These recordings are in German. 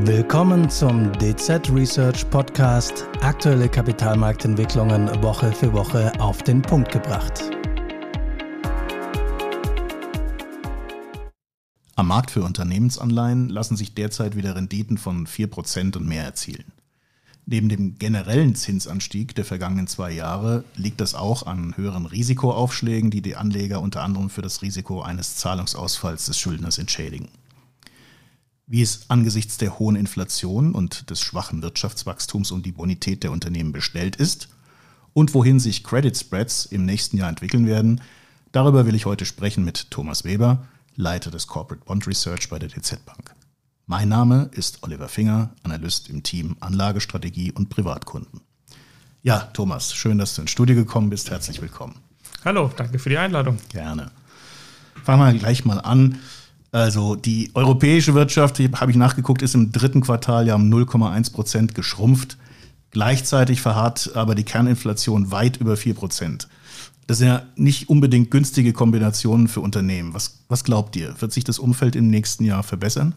Willkommen zum DZ Research Podcast. Aktuelle Kapitalmarktentwicklungen Woche für Woche auf den Punkt gebracht. Am Markt für Unternehmensanleihen lassen sich derzeit wieder Renditen von 4% und mehr erzielen. Neben dem generellen Zinsanstieg der vergangenen zwei Jahre liegt das auch an höheren Risikoaufschlägen, die die Anleger unter anderem für das Risiko eines Zahlungsausfalls des Schuldners entschädigen. Wie es angesichts der hohen Inflation und des schwachen Wirtschaftswachstums um die Bonität der Unternehmen bestellt ist und wohin sich Credit Spreads im nächsten Jahr entwickeln werden, darüber will ich heute sprechen mit Thomas Weber, Leiter des Corporate Bond Research bei der DZ Bank. Mein Name ist Oliver Finger, Analyst im Team Anlagestrategie und Privatkunden. Ja, Thomas, schön, dass du ins Studio gekommen bist. Herzlich willkommen. Hallo, danke für die Einladung. Gerne. Fangen wir gleich mal an. Also die europäische Wirtschaft, habe ich nachgeguckt, ist im dritten Quartal ja um 0,1 Prozent geschrumpft. Gleichzeitig verharrt aber die Kerninflation weit über 4 Prozent. Das sind ja nicht unbedingt günstige Kombinationen für Unternehmen. Was, was glaubt ihr? Wird sich das Umfeld im nächsten Jahr verbessern?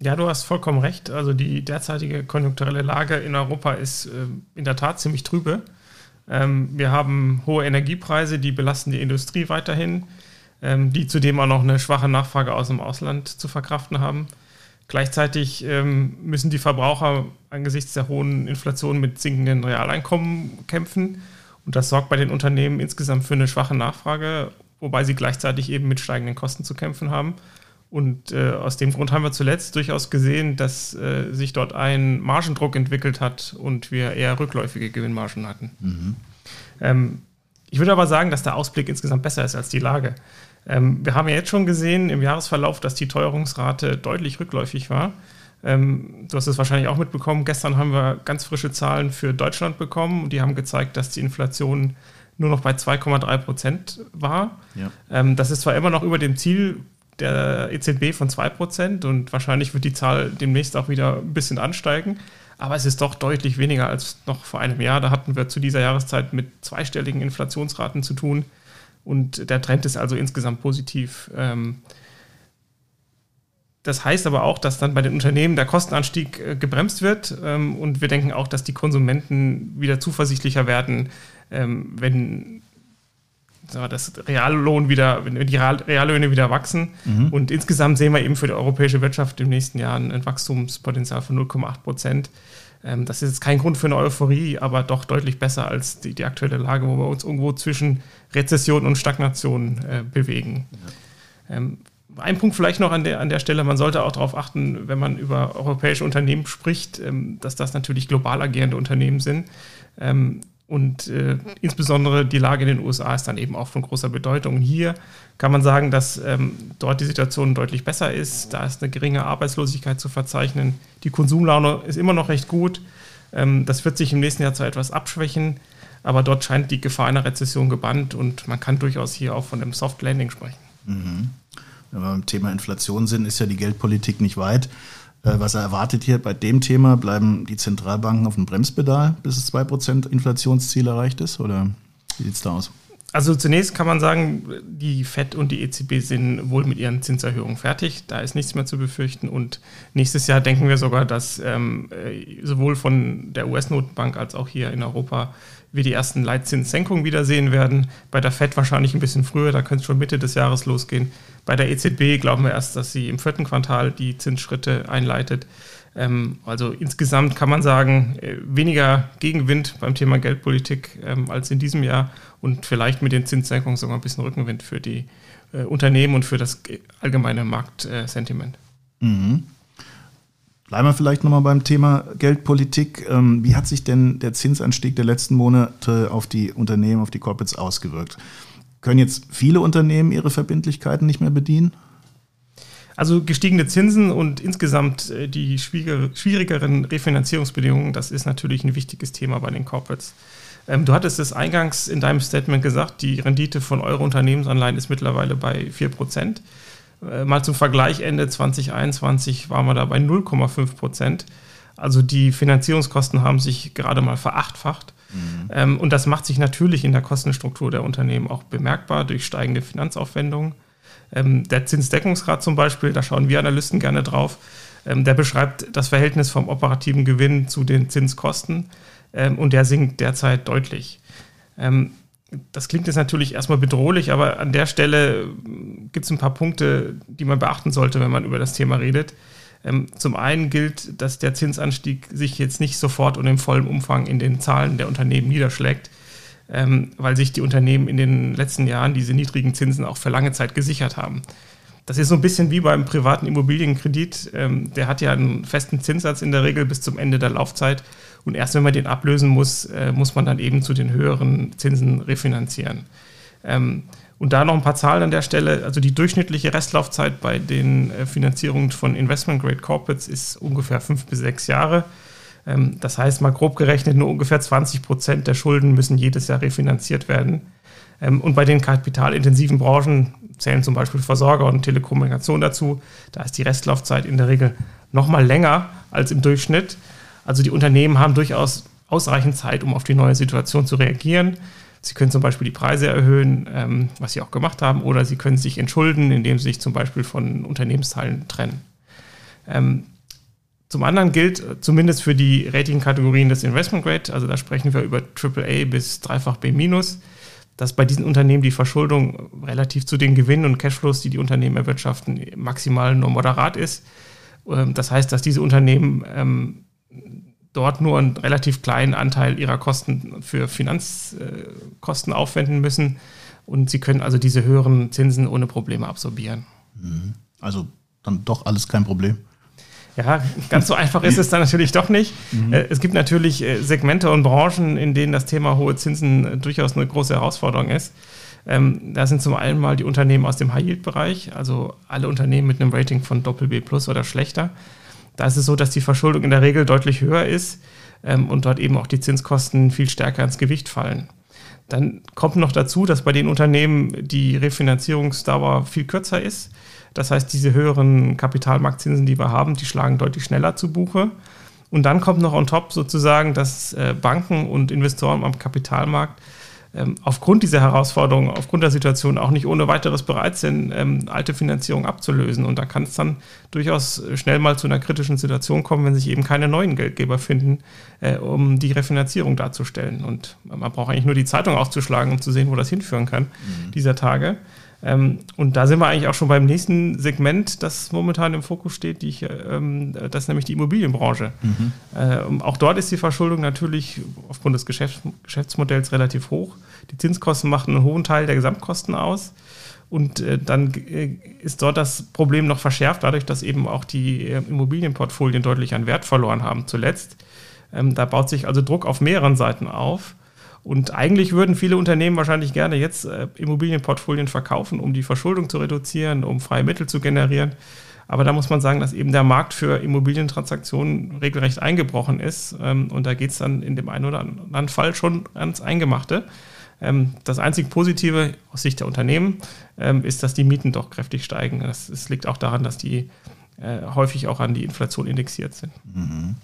Ja, du hast vollkommen recht. Also die derzeitige konjunkturelle Lage in Europa ist äh, in der Tat ziemlich trübe. Ähm, wir haben hohe Energiepreise, die belasten die Industrie weiterhin, ähm, die zudem auch noch eine schwache Nachfrage aus dem Ausland zu verkraften haben. Gleichzeitig ähm, müssen die Verbraucher angesichts der hohen Inflation mit sinkenden Realeinkommen kämpfen. Und das sorgt bei den Unternehmen insgesamt für eine schwache Nachfrage, wobei sie gleichzeitig eben mit steigenden Kosten zu kämpfen haben. Und äh, aus dem Grund haben wir zuletzt durchaus gesehen, dass äh, sich dort ein Margendruck entwickelt hat und wir eher rückläufige Gewinnmargen hatten. Mhm. Ähm, ich würde aber sagen, dass der Ausblick insgesamt besser ist als die Lage. Ähm, wir haben ja jetzt schon gesehen im Jahresverlauf, dass die Teuerungsrate deutlich rückläufig war. Ähm, du hast es wahrscheinlich auch mitbekommen. Gestern haben wir ganz frische Zahlen für Deutschland bekommen und die haben gezeigt, dass die Inflation nur noch bei 2,3 Prozent war. Ja. Ähm, das ist zwar immer noch über dem Ziel der EZB von 2% und wahrscheinlich wird die Zahl demnächst auch wieder ein bisschen ansteigen. Aber es ist doch deutlich weniger als noch vor einem Jahr. Da hatten wir zu dieser Jahreszeit mit zweistelligen Inflationsraten zu tun. Und der Trend ist also insgesamt positiv. Ähm, das heißt aber auch, dass dann bei den Unternehmen der Kostenanstieg äh, gebremst wird. Ähm, und wir denken auch, dass die Konsumenten wieder zuversichtlicher werden, ähm, wenn das Reallohn wieder, wenn die Reallöhne wieder wachsen. Mhm. Und insgesamt sehen wir eben für die europäische Wirtschaft im nächsten Jahr ein Wachstumspotenzial von 0,8 Prozent. Ähm, das ist jetzt kein Grund für eine Euphorie, aber doch deutlich besser als die, die aktuelle Lage, wo wir uns irgendwo zwischen Rezession und Stagnation äh, bewegen. Ja. Ähm, ein Punkt vielleicht noch an der, an der Stelle, man sollte auch darauf achten, wenn man über europäische Unternehmen spricht, ähm, dass das natürlich global agierende Unternehmen sind. Und äh, insbesondere die Lage in den USA ist dann eben auch von großer Bedeutung. Hier kann man sagen, dass ähm, dort die Situation deutlich besser ist. Da ist eine geringe Arbeitslosigkeit zu verzeichnen. Die Konsumlaune ist immer noch recht gut. Ähm, das wird sich im nächsten Jahr zwar etwas abschwächen, aber dort scheint die Gefahr einer Rezession gebannt und man kann durchaus hier auch von einem Soft Landing sprechen. Mhm. Wenn wir beim Thema Inflation sind, ist ja die Geldpolitik nicht weit. Äh, was er erwartet hier bei dem Thema, bleiben die Zentralbanken auf dem Bremspedal, bis das 2% Inflationsziel erreicht ist? Oder wie sieht es da aus? Also zunächst kann man sagen, die FED und die EZB sind wohl mit ihren Zinserhöhungen fertig. Da ist nichts mehr zu befürchten. Und nächstes Jahr denken wir sogar, dass ähm, äh, sowohl von der US-Notenbank als auch hier in Europa wir die ersten Leitzinssenkungen wiedersehen werden. Bei der FED wahrscheinlich ein bisschen früher, da könnte es schon Mitte des Jahres losgehen. Bei der EZB glauben wir erst, dass sie im vierten Quartal die Zinsschritte einleitet. Ähm, also insgesamt kann man sagen, äh, weniger Gegenwind beim Thema Geldpolitik ähm, als in diesem Jahr und vielleicht mit den Zinssenkungen sogar ein bisschen Rückenwind für die äh, Unternehmen und für das allgemeine Marktsentiment. Mhm. Bleiben wir vielleicht nochmal beim Thema Geldpolitik. Ähm, wie hat sich denn der Zinsanstieg der letzten Monate auf die Unternehmen, auf die Corporates ausgewirkt? Können jetzt viele Unternehmen ihre Verbindlichkeiten nicht mehr bedienen? Also gestiegene Zinsen und insgesamt äh, die schwierigeren Refinanzierungsbedingungen, das ist natürlich ein wichtiges Thema bei den Corporates. Ähm, du hattest es eingangs in deinem Statement gesagt, die Rendite von Euro-Unternehmensanleihen ist mittlerweile bei 4 Prozent. Äh, mal zum Vergleich, Ende 2021 waren wir da bei 0,5 Prozent. Also die Finanzierungskosten haben sich gerade mal verachtfacht. Mhm. Ähm, und das macht sich natürlich in der Kostenstruktur der Unternehmen auch bemerkbar durch steigende Finanzaufwendungen. Ähm, der Zinsdeckungsgrad zum Beispiel, da schauen wir Analysten gerne drauf. Ähm, der beschreibt das Verhältnis vom operativen Gewinn zu den Zinskosten ähm, und der sinkt derzeit deutlich. Ähm, das klingt jetzt natürlich erstmal bedrohlich, aber an der Stelle gibt es ein paar Punkte, die man beachten sollte, wenn man über das Thema redet. Ähm, zum einen gilt, dass der Zinsanstieg sich jetzt nicht sofort und im vollen Umfang in den Zahlen der Unternehmen niederschlägt, ähm, weil sich die Unternehmen in den letzten Jahren diese niedrigen Zinsen auch für lange Zeit gesichert haben. Das ist so ein bisschen wie beim privaten Immobilienkredit. Ähm, der hat ja einen festen Zinssatz in der Regel bis zum Ende der Laufzeit. Und erst wenn man den ablösen muss, äh, muss man dann eben zu den höheren Zinsen refinanzieren. Ähm, und da noch ein paar Zahlen an der Stelle. Also die durchschnittliche Restlaufzeit bei den äh, Finanzierungen von Investment Grade Corporates ist ungefähr fünf bis sechs Jahre. Ähm, das heißt, mal grob gerechnet, nur ungefähr 20 Prozent der Schulden müssen jedes Jahr refinanziert werden. Ähm, und bei den kapitalintensiven Branchen zählen zum Beispiel Versorger und Telekommunikation dazu. Da ist die Restlaufzeit in der Regel noch mal länger als im Durchschnitt. Also die Unternehmen haben durchaus ausreichend Zeit, um auf die neue Situation zu reagieren. Sie können zum Beispiel die Preise erhöhen, ähm, was sie auch gemacht haben, oder sie können sich entschulden, indem sie sich zum Beispiel von Unternehmensteilen trennen. Zum anderen gilt, zumindest für die Ratingkategorien des Investment Grade, also da sprechen wir über AAA bis dreifach B-, dass bei diesen Unternehmen die Verschuldung relativ zu den Gewinnen und Cashflows, die die Unternehmen erwirtschaften, maximal nur moderat ist. Ähm, das heißt, dass diese Unternehmen ähm, dort nur einen relativ kleinen Anteil ihrer Kosten für Finanzkosten aufwenden müssen und sie können also diese höheren Zinsen ohne Probleme absorbieren. Mhm. Also dann doch alles kein Problem. Ja, ganz so einfach ist es dann natürlich doch nicht. Mhm. Äh, es gibt natürlich äh, Segmente und Branchen, in denen das Thema hohe Zinsen äh, durchaus eine große Herausforderung ist. Ähm, da sind zum einen mal die Unternehmen aus dem High-Yield-Bereich, also alle Unternehmen mit einem Rating von Doppel-B plus oder schlechter. Da ist es so, dass die Verschuldung in der Regel deutlich höher ist ähm, und dort eben auch die Zinskosten viel stärker ins Gewicht fallen. Dann kommt noch dazu, dass bei den Unternehmen die Refinanzierungsdauer viel kürzer ist. Das heißt, diese höheren Kapitalmarktzinsen, die wir haben, die schlagen deutlich schneller zu Buche. Und dann kommt noch on top sozusagen, dass äh, Banken und Investoren am Kapitalmarkt aufgrund dieser Herausforderungen, aufgrund der Situation auch nicht ohne weiteres bereit sind, ähm, alte Finanzierung abzulösen. Und da kann es dann durchaus schnell mal zu einer kritischen Situation kommen, wenn sich eben keine neuen Geldgeber finden, äh, um die Refinanzierung darzustellen. Und man braucht eigentlich nur die Zeitung aufzuschlagen, um zu sehen, wo das hinführen kann, mhm. dieser Tage. Ähm, und da sind wir eigentlich auch schon beim nächsten Segment, das momentan im Fokus steht, die ich, ähm, das ist nämlich die Immobilienbranche. Mhm. Ähm, auch dort ist die Verschuldung natürlich aufgrund des Geschäfts Geschäftsmodells relativ hoch. Die Zinskosten machen einen hohen Teil der Gesamtkosten aus. Und äh, dann äh, ist dort das Problem noch verschärft, dadurch, dass eben auch die äh, Immobilienportfolien deutlich an Wert verloren haben zuletzt. Ähm, da baut sich also Druck auf mehreren Seiten auf. Und eigentlich würden viele Unternehmen wahrscheinlich gerne jetzt äh, Immobilienportfolien verkaufen, um die Verschuldung zu reduzieren, um freie Mittel zu generieren. Aber da muss man sagen, dass eben der Markt für Immobilientransaktionen regelrecht eingebrochen ist. Ähm, und da geht es dann in dem einen oder anderen Fall schon ans Eingemachte. Ähm, das einzig Positive aus Sicht der Unternehmen ähm, ist, dass die Mieten doch kräftig steigen. Das, das liegt auch daran, dass die äh, häufig auch an die Inflation indexiert sind. Mhm.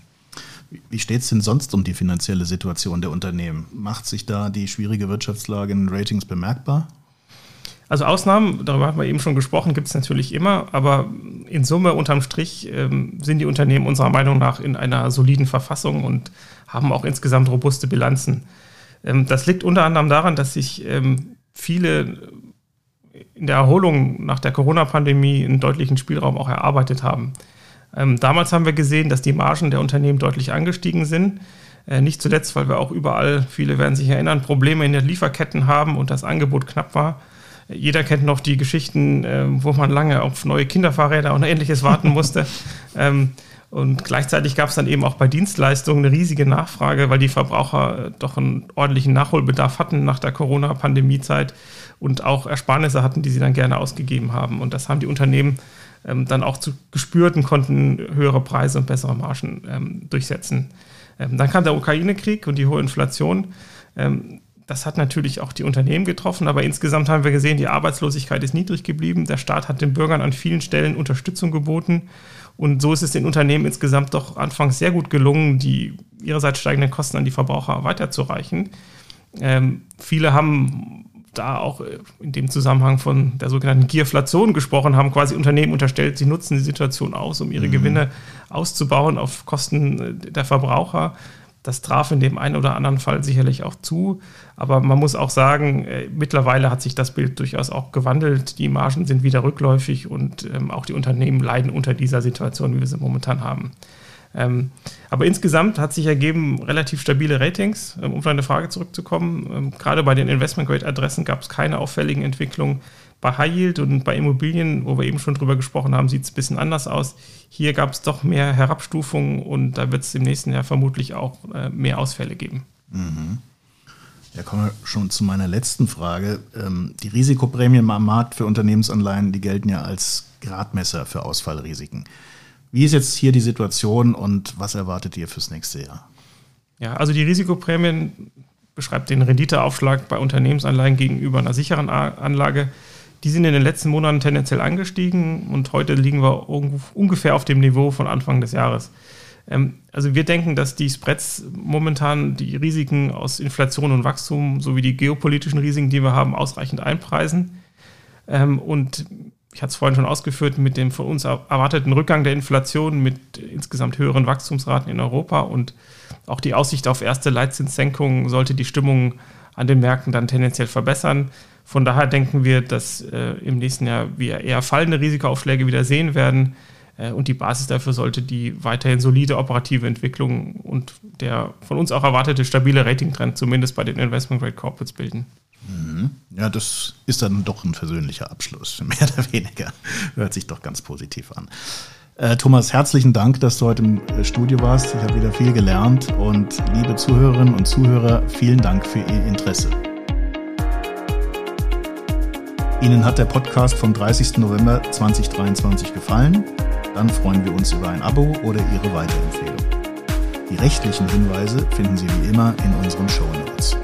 Wie steht es denn sonst um die finanzielle Situation der Unternehmen? Macht sich da die schwierige Wirtschaftslage in Ratings bemerkbar? Also Ausnahmen, darüber haben wir eben schon gesprochen, gibt es natürlich immer, aber in Summe unterm Strich ähm, sind die Unternehmen unserer Meinung nach in einer soliden Verfassung und haben auch insgesamt robuste Bilanzen. Ähm, das liegt unter anderem daran, dass sich ähm, viele in der Erholung nach der Corona-Pandemie einen deutlichen Spielraum auch erarbeitet haben. Ähm, damals haben wir gesehen, dass die Margen der Unternehmen deutlich angestiegen sind. Äh, nicht zuletzt, weil wir auch überall, viele werden sich erinnern, Probleme in den Lieferketten haben und das Angebot knapp war. Jeder kennt noch die Geschichten, äh, wo man lange auf neue Kinderfahrräder und ähnliches warten musste. ähm, und gleichzeitig gab es dann eben auch bei Dienstleistungen eine riesige Nachfrage, weil die Verbraucher äh, doch einen ordentlichen Nachholbedarf hatten nach der Corona-Pandemie-Zeit und auch Ersparnisse hatten, die sie dann gerne ausgegeben haben. Und das haben die Unternehmen ähm, dann auch zu gespürt und konnten höhere Preise und bessere Margen ähm, durchsetzen. Ähm, dann kam der Ukraine-Krieg und die hohe Inflation. Ähm, das hat natürlich auch die Unternehmen getroffen, aber insgesamt haben wir gesehen, die Arbeitslosigkeit ist niedrig geblieben. Der Staat hat den Bürgern an vielen Stellen Unterstützung geboten. Und so ist es den Unternehmen insgesamt doch anfangs sehr gut gelungen, die ihrerseits steigenden Kosten an die Verbraucher weiterzureichen. Ähm, viele haben da auch äh, in dem Zusammenhang von der sogenannten Gierflation gesprochen haben, quasi Unternehmen unterstellt, sie nutzen die Situation aus, um ihre mhm. Gewinne auszubauen auf Kosten äh, der Verbraucher. Das traf in dem einen oder anderen Fall sicherlich auch zu. Aber man muss auch sagen, äh, mittlerweile hat sich das Bild durchaus auch gewandelt. Die Margen sind wieder rückläufig und ähm, auch die Unternehmen leiden unter dieser Situation, wie wir sie momentan haben. Ähm, aber insgesamt hat sich ergeben relativ stabile Ratings. Ähm, um auf deine Frage zurückzukommen, ähm, gerade bei den Investment-Grade-Adressen gab es keine auffälligen Entwicklungen. Bei High Yield und bei Immobilien, wo wir eben schon drüber gesprochen haben, sieht es ein bisschen anders aus. Hier gab es doch mehr Herabstufungen und da wird es im nächsten Jahr vermutlich auch äh, mehr Ausfälle geben. Mhm. Ja, kommen wir schon zu meiner letzten Frage. Ähm, die Risikoprämien am Markt für Unternehmensanleihen, die gelten ja als Gradmesser für Ausfallrisiken. Wie ist jetzt hier die Situation und was erwartet ihr fürs nächste Jahr? Ja, also die Risikoprämien beschreibt den Renditeaufschlag bei Unternehmensanleihen gegenüber einer sicheren Anlage. Die sind in den letzten Monaten tendenziell angestiegen und heute liegen wir ungefähr auf dem Niveau von Anfang des Jahres. Ähm, also wir denken, dass die Spreads momentan die Risiken aus Inflation und Wachstum sowie die geopolitischen Risiken, die wir haben, ausreichend einpreisen. Ähm, und ich hatte es vorhin schon ausgeführt, mit dem von uns erwarteten Rückgang der Inflation, mit insgesamt höheren Wachstumsraten in Europa und auch die Aussicht auf erste Leitzinssenkungen sollte die Stimmung an den Märkten dann tendenziell verbessern. Von daher denken wir, dass äh, im nächsten Jahr wir eher fallende Risikoaufschläge wieder sehen werden. Äh, und die Basis dafür sollte die weiterhin solide operative Entwicklung und der von uns auch erwartete stabile Ratingtrend zumindest bei den Investment Grade Corporates bilden. Mhm. Ja, das ist dann doch ein versöhnlicher Abschluss, mehr oder weniger. Hört sich doch ganz positiv an. Äh, Thomas, herzlichen Dank, dass du heute im äh, Studio warst. Ich habe wieder viel gelernt und liebe Zuhörerinnen und Zuhörer, vielen Dank für Ihr Interesse. Ihnen hat der Podcast vom 30. November 2023 gefallen? Dann freuen wir uns über ein Abo oder Ihre Weiterempfehlung. Die rechtlichen Hinweise finden Sie wie immer in unseren Show Notes.